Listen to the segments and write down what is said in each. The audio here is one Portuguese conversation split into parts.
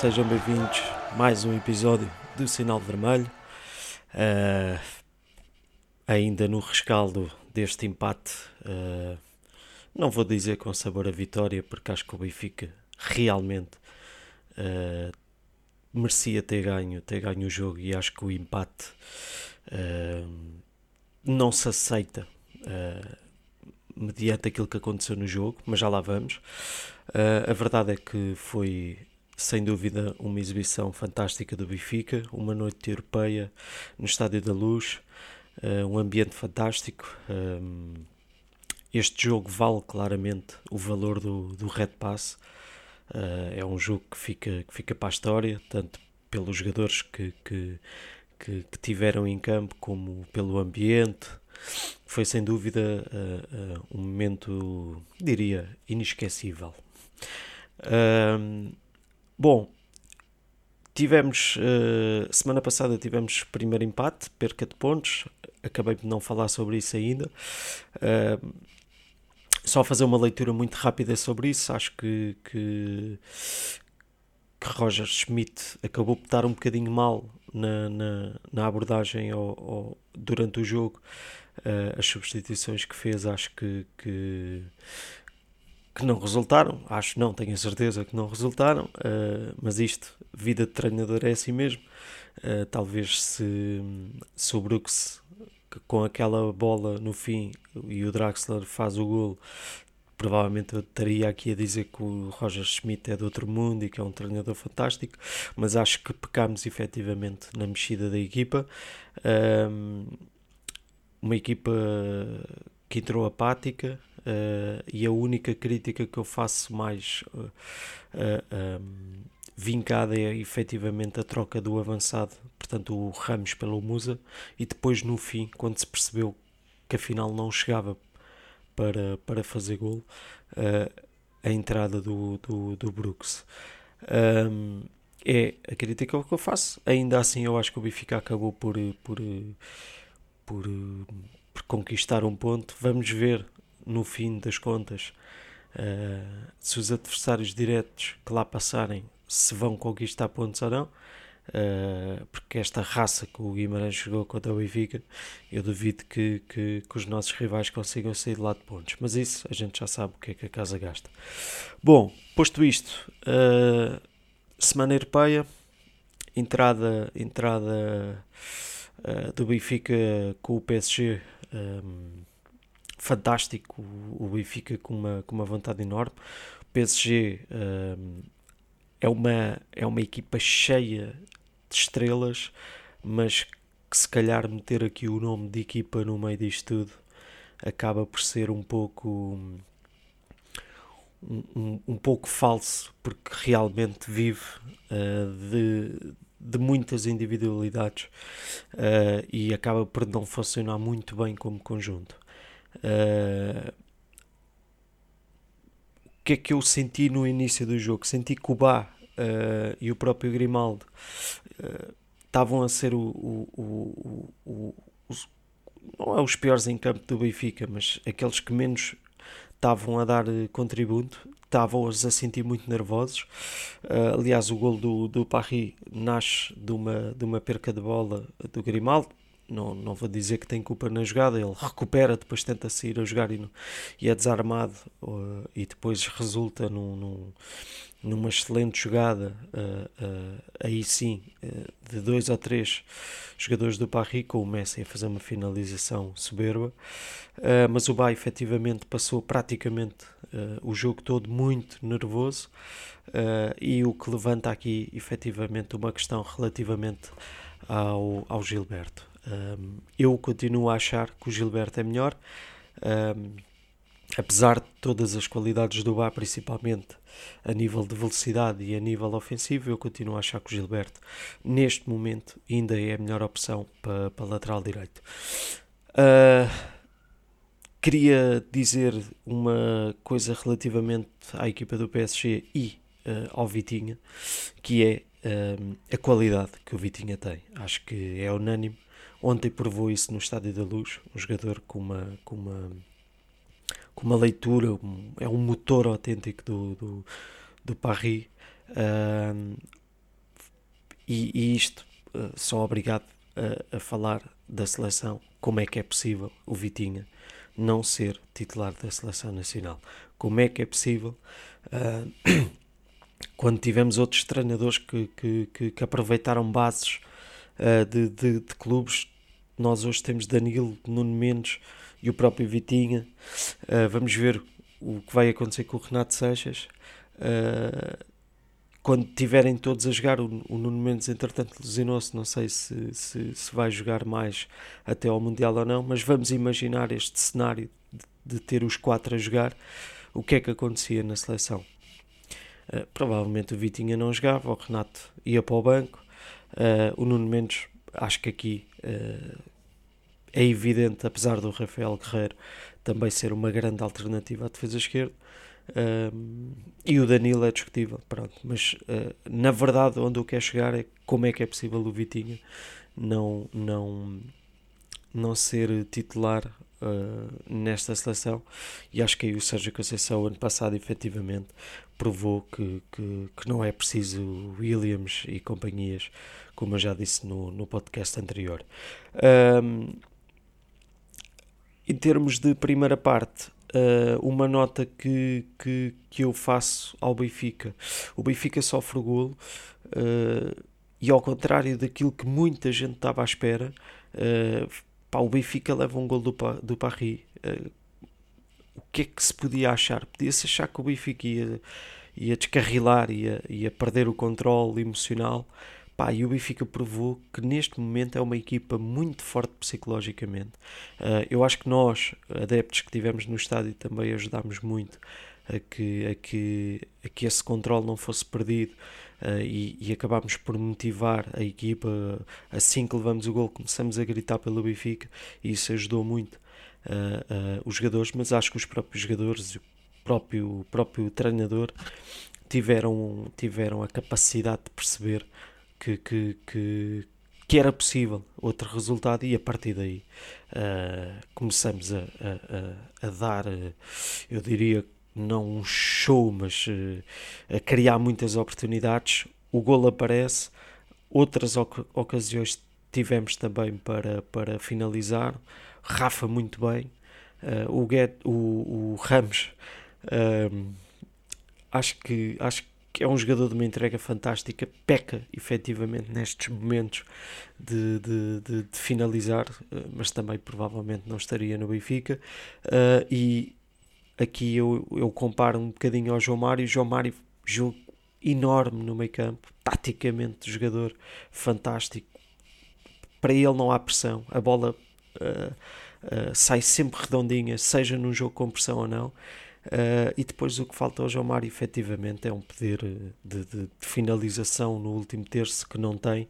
sejam bem-vindos a mais um episódio do Sinal Vermelho. Uh, ainda no rescaldo deste empate, uh, não vou dizer com sabor a vitória, porque acho que o Benfica realmente uh, merecia ter ganho, ter ganho o jogo e acho que o empate não se aceita mediante aquilo que aconteceu no jogo, mas já lá vamos. a verdade é que foi sem dúvida uma exibição fantástica do Benfica, uma noite europeia no Estádio da Luz, uh, um ambiente fantástico. Um, este jogo vale claramente o valor do, do Red Pass. Uh, é um jogo que fica, que fica para a história, tanto pelos jogadores que, que, que, que tiveram em campo, como pelo ambiente. Foi sem dúvida uh, um momento, diria, inesquecível. Bom, tivemos uh, semana passada tivemos primeiro empate, perca de pontos. Acabei de não falar sobre isso ainda. Uh, só fazer uma leitura muito rápida sobre isso. Acho que, que, que Roger Schmidt acabou por estar um bocadinho mal na, na, na abordagem ao, ao, durante o jogo. Uh, as substituições que fez, acho que, que que não resultaram, acho não, tenho a certeza que não resultaram, uh, mas isto, vida de treinador é assim mesmo. Uh, talvez se, se o Brooks com aquela bola no fim e o Draxler faz o gol, provavelmente eu estaria aqui a dizer que o Roger Schmidt é de outro mundo e que é um treinador fantástico, mas acho que pecámos efetivamente na mexida da equipa. Um, uma equipa que entrou apática, Uh, e a única crítica que eu faço mais uh, uh, um, vincada é efetivamente a troca do avançado, portanto o Ramos pelo Musa, e depois no fim, quando se percebeu que afinal não chegava para, para fazer gol, a entrada do, do, do Brooks. Um, é a crítica que eu faço. Ainda assim, eu acho que o Benfica acabou por, por, por, por conquistar um ponto. Vamos ver no fim das contas, uh, se os adversários diretos que lá passarem se vão conquistar pontos ou não, uh, porque esta raça que o Guimarães jogou contra o Benfica, eu duvido que, que, que, os nossos rivais consigam sair de lá de pontos, mas isso a gente já sabe o que é que a casa gasta. Bom, posto isto, uh, semana europeia, entrada, entrada do Benfica com o PSG. Um, fantástico, o Benfica com uma, com uma vontade enorme. O PSG um, é, uma, é uma equipa cheia de estrelas, mas que se calhar meter aqui o nome de equipa no meio disto tudo acaba por ser um pouco um, um, um pouco falso porque realmente vive uh, de, de muitas individualidades uh, e acaba por não funcionar muito bem como conjunto. Uh, o que é que eu senti no início do jogo? Senti que o Bá uh, e o próprio Grimaldo uh, estavam a ser o, o, o, os, não é os piores em campo do Benfica, mas aqueles que menos estavam a dar contributo, estavam-os a sentir muito nervosos. Uh, aliás, o gol do, do Paris nasce de uma, de uma perca de bola do Grimaldo, não, não vou dizer que tem culpa na jogada, ele recupera, depois tenta sair a jogar e, e é desarmado uh, e depois resulta num, num, numa excelente jogada, uh, uh, aí sim, de dois ou três jogadores do Paris, com o Messi a fazer uma finalização soberba, mas o Bay efetivamente passou praticamente o jogo todo muito nervoso e o que levanta aqui efetivamente uma questão relativamente ao, ao Gilberto. Um, eu continuo a achar que o Gilberto é melhor, um, apesar de todas as qualidades do Bá, principalmente a nível de velocidade e a nível ofensivo, eu continuo a achar que o Gilberto, neste momento, ainda é a melhor opção para, para lateral direito. Uh, queria dizer uma coisa relativamente à equipa do PSG e uh, ao Vitinha, que é a qualidade que o Vitinha tem. Acho que é unânime Ontem provou isso no Estádio da Luz, um jogador com uma, com uma, com uma leitura, um, é um motor autêntico do, do, do Paris. Uh, e, e, isto, uh, obrigado a, a, falar da seleção. Como é que é possível o Vitinha não ser titular da seleção nacional? Como é que é possível uh, quando tivemos outros treinadores que, que, que, que aproveitaram bases uh, de, de, de, clubes? Nós hoje temos Danilo, Nuno Mendes e o próprio Vitinha. Uh, vamos ver o que vai acontecer com o Renato Seixas. Uh, quando tiverem todos a jogar, o, o Nuno Mendes entretanto lesionou-se, não sei se, se, se, vai jogar mais até ao Mundial ou não, mas vamos imaginar este cenário de, de ter os quatro a jogar, o que é que acontecia na seleção? Uh, provavelmente o Vitinha não jogava, o Renato ia para o banco, uh, o Nuno Mendes, acho que aqui uh, é evidente, apesar do Rafael Guerreiro também ser uma grande alternativa à defesa esquerda, Uh, e o Danilo é discutível, pronto. Mas na verdade, onde eu quero chegar é como é que é possível o Vitinha não, não, não ser titular uh, nesta seleção. E acho que aí o Sérgio Conceição, ano passado, efetivamente provou que, que, que não é preciso Williams e companhias, como eu já disse no, no podcast anterior. em termos de primeira parte, uh, uma nota que, que, que eu faço ao Benfica. O Benfica sofre o golo uh, e ao contrário daquilo que muita gente estava à espera, pá, o Benfica leva um gol do, do Paris. Uh, o que é que se podia achar? Podia-se achar que o Benfica ia, ia descarrilar, ia, ia perder o controle emocional. Pá, e o Benfica provou que neste momento é uma equipa muito forte psicologicamente. Uh, eu acho que nós, adeptos que tivemos no estádio, também ajudámos muito a que, a que, a que esse controle não fosse perdido. Uh, e, e acabámos por motivar a equipa. Assim que levamos o gol, começamos a gritar pelo Benfica e isso ajudou muito uh, os jogadores. Mas acho que os próprios jogadores, o próprio, o próprio treinador, tiveram, tiveram a capacidade de perceber que, que, que, que era possível outro resultado e a partir daí uh, começamos a, a, a, dar, eu diria, não um show, mas uh, a criar muitas oportunidades. O gol aparece, outras oc ocasiões tivemos também para, para finalizar. Rafa muito bem, o, Get, o, o Ramos acho que acho que é um jogador de uma entrega fantástica, peca efetivamente nestes momentos de, de, de, de finalizar, eh, mas também provavelmente não estaria no Benfica. Uh, e aqui eu, eu comparo um bocadinho ao João Mário. João Mário, jogo enorme no meio campo, taticamente jogador fantástico. Para ele não há pressão, a bola uh, uh, sai sempre redondinha, seja num jogo com pressão ou não. Uh, e depois o que falta ao João Mário efetivamente é um poder de, de, de finalização no último terço que não tem,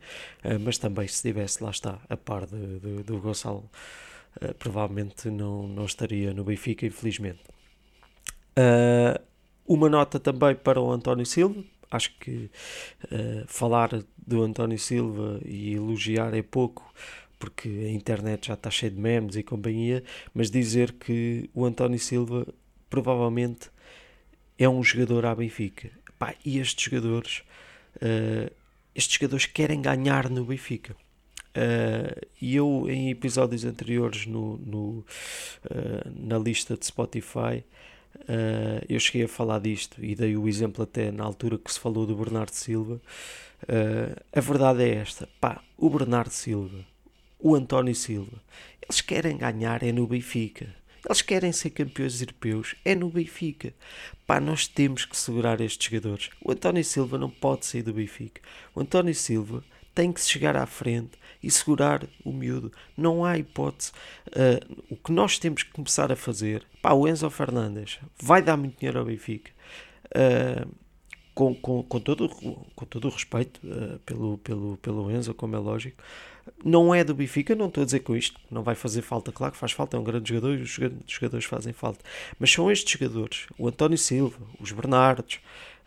uh, mas também se tivesse lá está a par do Gonçalo, uh, provavelmente não, não estaria no Benfica, infelizmente. Uma nota também para o António Silva, acho que falar do António Silva e elogiar é pouco, porque a internet já está cheia de memes e companhia, mas dizer que o António Silva provavelmente é um jogador à Benfica. Pá, e estes jogadores, uh, estes jogadores querem ganhar no Benfica. Uh, e eu, em episódios anteriores no, no uh, na lista de Spotify, uh, eu cheguei a falar disto e dei o exemplo até na altura que se falou do Bernardo Silva. a verdade é esta: pá, o Bernardo Silva, o António Silva, eles querem ganhar é no Benfica. Eles querem ser campeões europeus, é no Benfica. Pá, nós temos que segurar estes jogadores. O António Silva não pode sair do Benfica. O António Silva tem que chegar à frente e segurar o miúdo. Não há hipótese. Uh, o que nós temos que começar a fazer, pá, o Enzo Fernandes vai dar muito dinheiro ao Benfica. Uh, com, com, com, todo, com todo o respeito uh, pelo, pelo, pelo Enzo, como é lógico, não é do Benfica, não estou a dizer com isto, não vai fazer falta, claro que faz falta, é um grande jogador e os jogadores fazem falta, mas são estes jogadores, o António Silva, os Bernardos,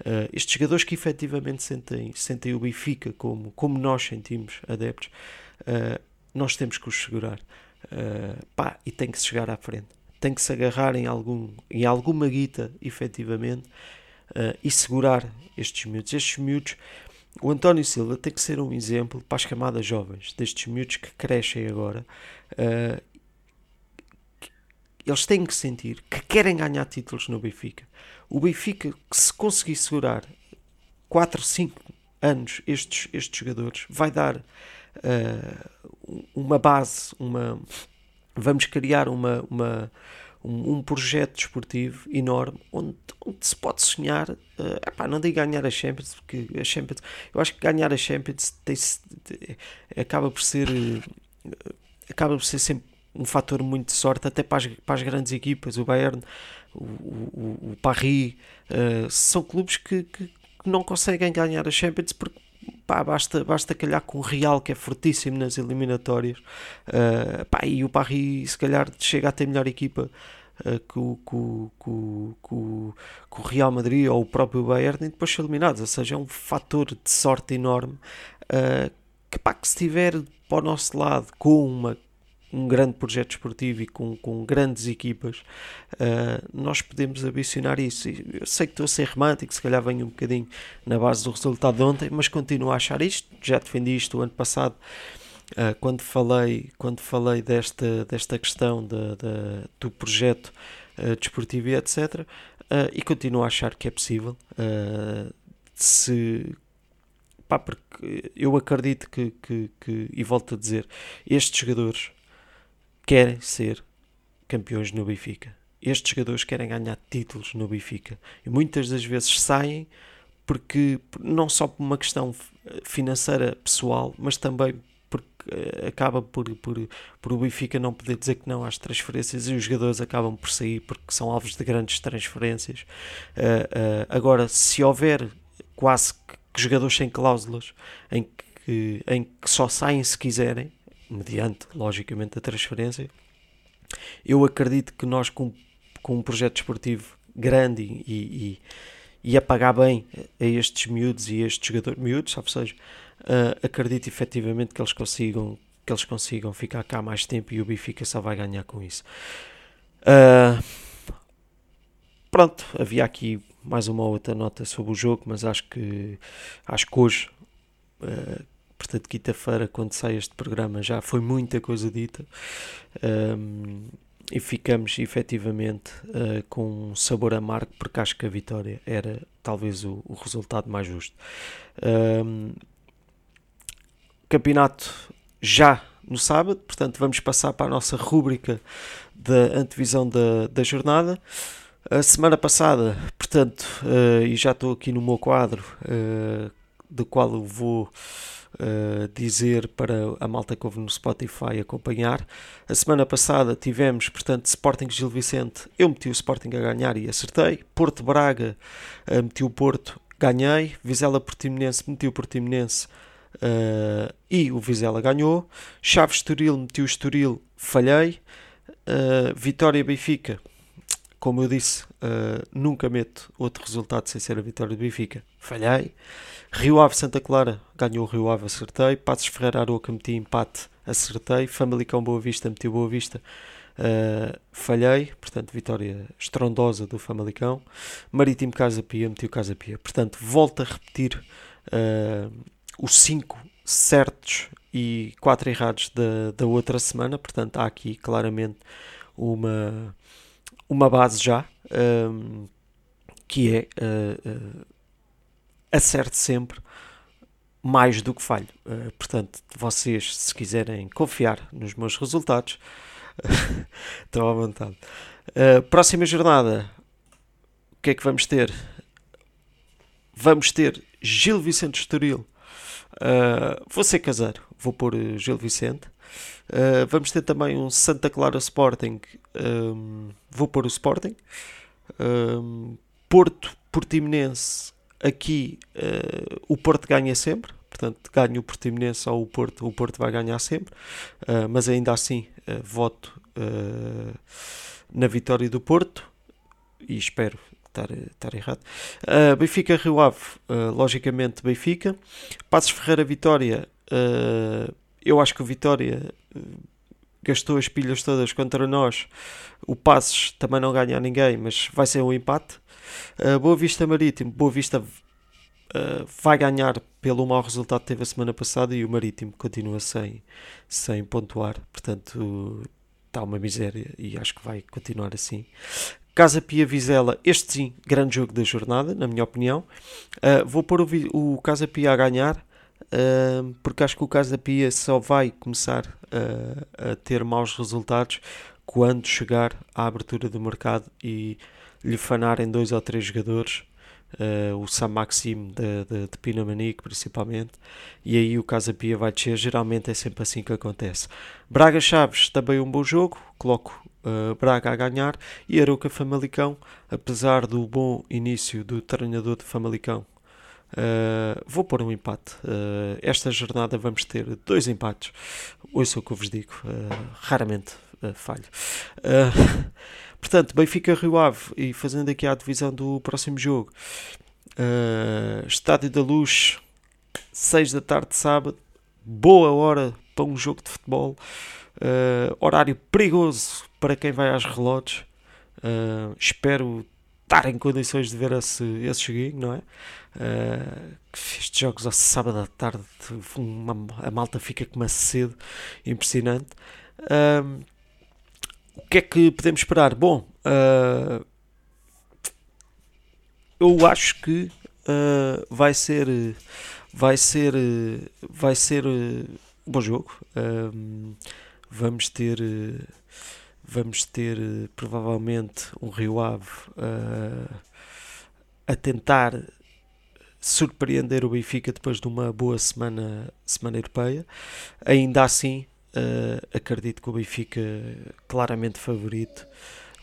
uh, estes jogadores que efetivamente sentem, sentem o Benfica como, como nós sentimos, adeptos, uh, nós temos que os segurar, uh, pá, e tem que se chegar à frente, tem que se agarrar em, algum, em alguma guita, efetivamente, e segurar estes miúdos. Estes miúdos, o António Silva tem que ser um exemplo para as camadas jovens, destes miúdos que crescem agora. eles têm que sentir que querem ganhar títulos no Benfica. O Benfica, que se conseguir segurar 4, 5 anos estes, estes jogadores, vai dar uh, uma base, uma, vamos criar uma, uma, um, um projeto desportivo enorme onde, onde se pode sonhar, uh, epá, não digo ganhar a Champions, porque a Champions, eu acho que ganhar a Champions tem, acaba por ser uh, acaba por ser sempre um fator muito de sorte até para as, para as grandes equipas, o Bayern, o, o, o Paris, uh, são clubes que, que, que não conseguem ganhar a Champions porque pá, basta, basta calhar com o Real, que é fortíssimo nas eliminatórias, uh, pá, e o Paris se calhar chega a ter melhor equipa uh, que, o, que, o, que, o, Real Madrid ou o próprio Bayern e depois ser eliminados, ou seja, é um fator de sorte enorme uh, que, pá, que se estiver para o nosso lado com uma um grande projeto esportivo e com, com grandes equipas, uh, nós podemos ambicionar isso. Eu sei que estou a ser romântico, se calhar venho um bocadinho na base do resultado de ontem, mas continuo a achar isto. Já defendi isto o ano passado. Uh, quando falei, quando falei desta, desta questão de, de do projeto uh, desportivo e etc., e continuo a achar que é possível. se pá, porque eu acredito que, que, que, e volto a dizer, estes jogadores querem ser campeões no Benfica. Estes jogadores querem ganhar títulos no Benfica. E muitas das vezes saem porque não só por uma questão financeira pessoal, mas também porque eh, acaba por, por, por o Benfica não poder dizer que não às transferências e os jogadores acabam por sair porque são alvos de grandes transferências. Uh, uh, agora, se houver quase que, que jogadores sem cláusulas em que, em que só saem se quiserem, mediante, logicamente, a transferência. Eu acredito que nós, com, com um projeto esportivo grande e, e, e a pagar bem a estes miúdos e a estes jogadores miúdos, ou seja, uh, acredito efetivamente que eles consigam que eles consigam ficar cá mais tempo e o Benfica só vai ganhar com isso. Uh, pronto, havia aqui mais uma outra nota sobre o jogo, mas acho que acho que hoje uh, portanto, quinta-feira, quando sai este programa, já foi muita coisa dita. Um, e ficamos efetivamente uh, com um sabor amargo, porque acho que a vitória era talvez o, o resultado mais justo. Um, campeonato já no sábado, portanto, vamos passar para a nossa rúbrica da antevisão da, da jornada. A semana passada, portanto, uh, e já estou aqui no meu quadro, uh, do qual eu vou uh, dizer para a malta que ouve no Spotify acompanhar. A semana passada tivemos, portanto, Sporting Gil Vicente. Eu meti o Sporting a ganhar e acertei. Porto Braga uh, meti o Porto, ganhei. Vizela Portimonense meti o Portimonense uh, e o Vizela ganhou. Chaves Estoril meti o Estoril, falhei. Vitória Benfica como eu disse, uh, nunca meto outro resultado sem ser a vitória do Benfica. Falhei. Rio Ave Santa Clara ganhou o Rio Ave, acertei. Passos Ferreira Aroca meti empate, acertei. Famalicão Boa Vista meti Boa Vista, uh, falhei. Portanto, vitória estrondosa do Famalicão. Marítimo Casa Pia meti o Casa Pia. Portanto, volto a repetir uh, os 5 certos e 4 errados da, da outra semana. Portanto, há aqui claramente uma uma base já, um, que é uh, uh, acerte sempre mais do que falho. Uh, portanto, vocês, se quiserem confiar nos meus resultados, estão à vontade. Próxima jornada, o que é que vamos ter? Vamos ter Gil Vicente Estoril. Vou ser caseiro, vou pôr Gil Vicente. Uh, vamos ter também um Santa Clara Sporting. Um, vou pôr o Sporting. Um, Porto Portimonense. Aqui uh, o Porto ganha sempre. Portanto, ganha o Portimonense ou o Porto, o Porto vai ganhar sempre. Uh, mas ainda assim, voto na vitória do Porto. E espero estar, estar errado. Uh, Benfica Rio Ave, uh, logicamente Benfica. Passos Ferreira Vitória, uh, eu acho que o Vitória eh, gastou as pilhas todas contra nós. O Passos também não ganha a ninguém, mas vai ser um empate. Uh, Boa Vista Marítimo, Boa Vista uh, vai ganhar pelo mau resultado que teve a semana passada e o Marítimo continua sem, sem pontuar, portanto está uma miséria e acho que vai continuar assim. Casa Pia Vizela, este sim, grande jogo da jornada, na minha opinião. Uh, vou pôr o, o, Casa Pia a ganhar, porque acho que o Casa Pia só vai começar a ter maus resultados quando chegar à abertura do mercado e lhe fanarem dois ou três jogadores uh, o Sam Maxime de, de, de Pinamanique principalmente, e aí o Casa Pia vai descer, geralmente é sempre assim que acontece. Braga Chaves, também um bom jogo, coloco uh, Braga a ganhar, e Arouca Famalicão, apesar do bom início do treinador de Famalicão, Uh, vou pôr um empate. Uh, esta jornada vamos ter dois empates. Ouça o que eu vos digo. Uh, raramente falho. Portanto, Benfica Rio Ave e fazendo aqui a divisão do próximo jogo. Estádio da Luz, 6 da tarde de sábado. Boa hora para um jogo de futebol. Horário perigoso para quem vai às relotes. Espero estar em condições de ver esse, esse joguinho, não é? Uh, estes jogos ao sábado à tarde, uma, a malta fica com uma sede impressionante. Uh, o que é que podemos esperar? Bom, uh, eu acho que uh, vai ser vai ser vai ser um bom jogo. vamos ter vamos ter provavelmente um Rio Ave a tentar surpreender o Benfica depois de uma boa semana, semana europeia. Ainda assim, Uh, acredito que o Benfica, claramente favorito,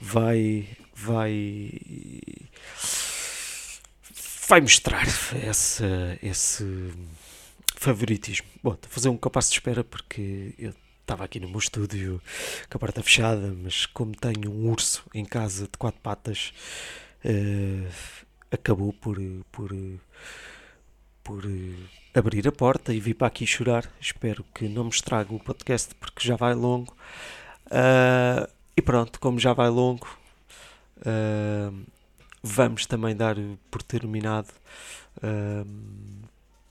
vai, vai, vai mostrar esse, esse favoritismo. Bom, a fazer um compasso de espera porque eu estava aqui no meu estúdio com a porta fechada, mas como tenho um urso em casa de quatro patas, uh, acabou por, por por uh, abrir a porta e vir para aqui chorar. Espero que não me estrague o podcast porque já vai longo. Uh, e pronto, como já vai longo, vamos também dar por terminado.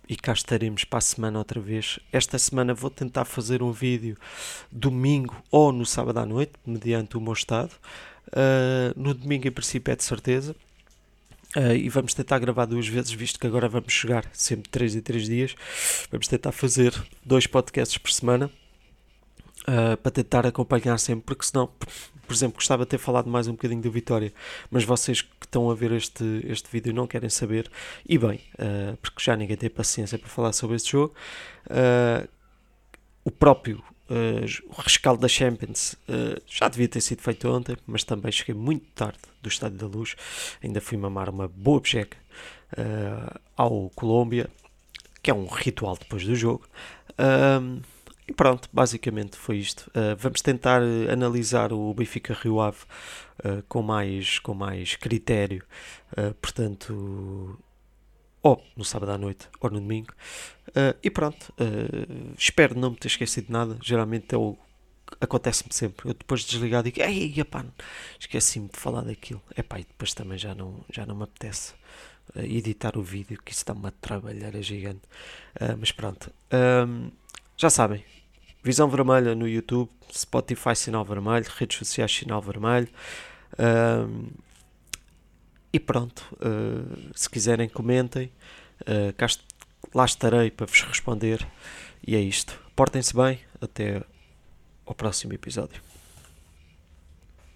E cá estaremos para a semana outra vez. Esta semana vou tentar fazer um vídeo domingo ou no sábado à noite, mediante o meu estado. no domingo, em princípio, é de certeza Uh, e vamos tentar gravar duas vezes, visto que agora vamos chegar sempre 3 em 3 dias. Vamos tentar fazer dois podcasts por semana uh, para tentar acompanhar sempre, porque senão, por exemplo, gostava de ter falado mais um bocadinho do Vitória, mas vocês que estão a ver este, este vídeo não querem saber, e bem, uh, porque já ninguém tem paciência para falar sobre este jogo. o próprio Uh, o rescaldo da Champions uh, já devia ter sido feito ontem, mas também cheguei muito tarde do Estádio da Luz. Ainda fui mamar uma boa bejeca uh, ao Colômbia, que é um ritual depois do jogo. E pronto, basicamente foi isto. vamos tentar analisar o Benfica Rio Ave com, mais, com mais critério. portanto, ou no sábado à noite, ou no domingo. Uh, e pronto, uh, espero não me ter esquecido de nada. Geralmente eu acontece-me sempre. Eu depois de desligar digo, ei, esqueci-me de falar daquilo. Epá, e depois também já não, já não me apetece uh, editar o vídeo, que isso está uma trabalhar gigante. mas pronto, um, já sabem. Visão Vermelha no YouTube, Spotify Sinal Vermelho, redes sociais Sinal Vermelho. E pronto, uh, se quiserem comentem, uh, lá estarei para vos responder. E é isto. Portem-se bem, até ao próximo episódio.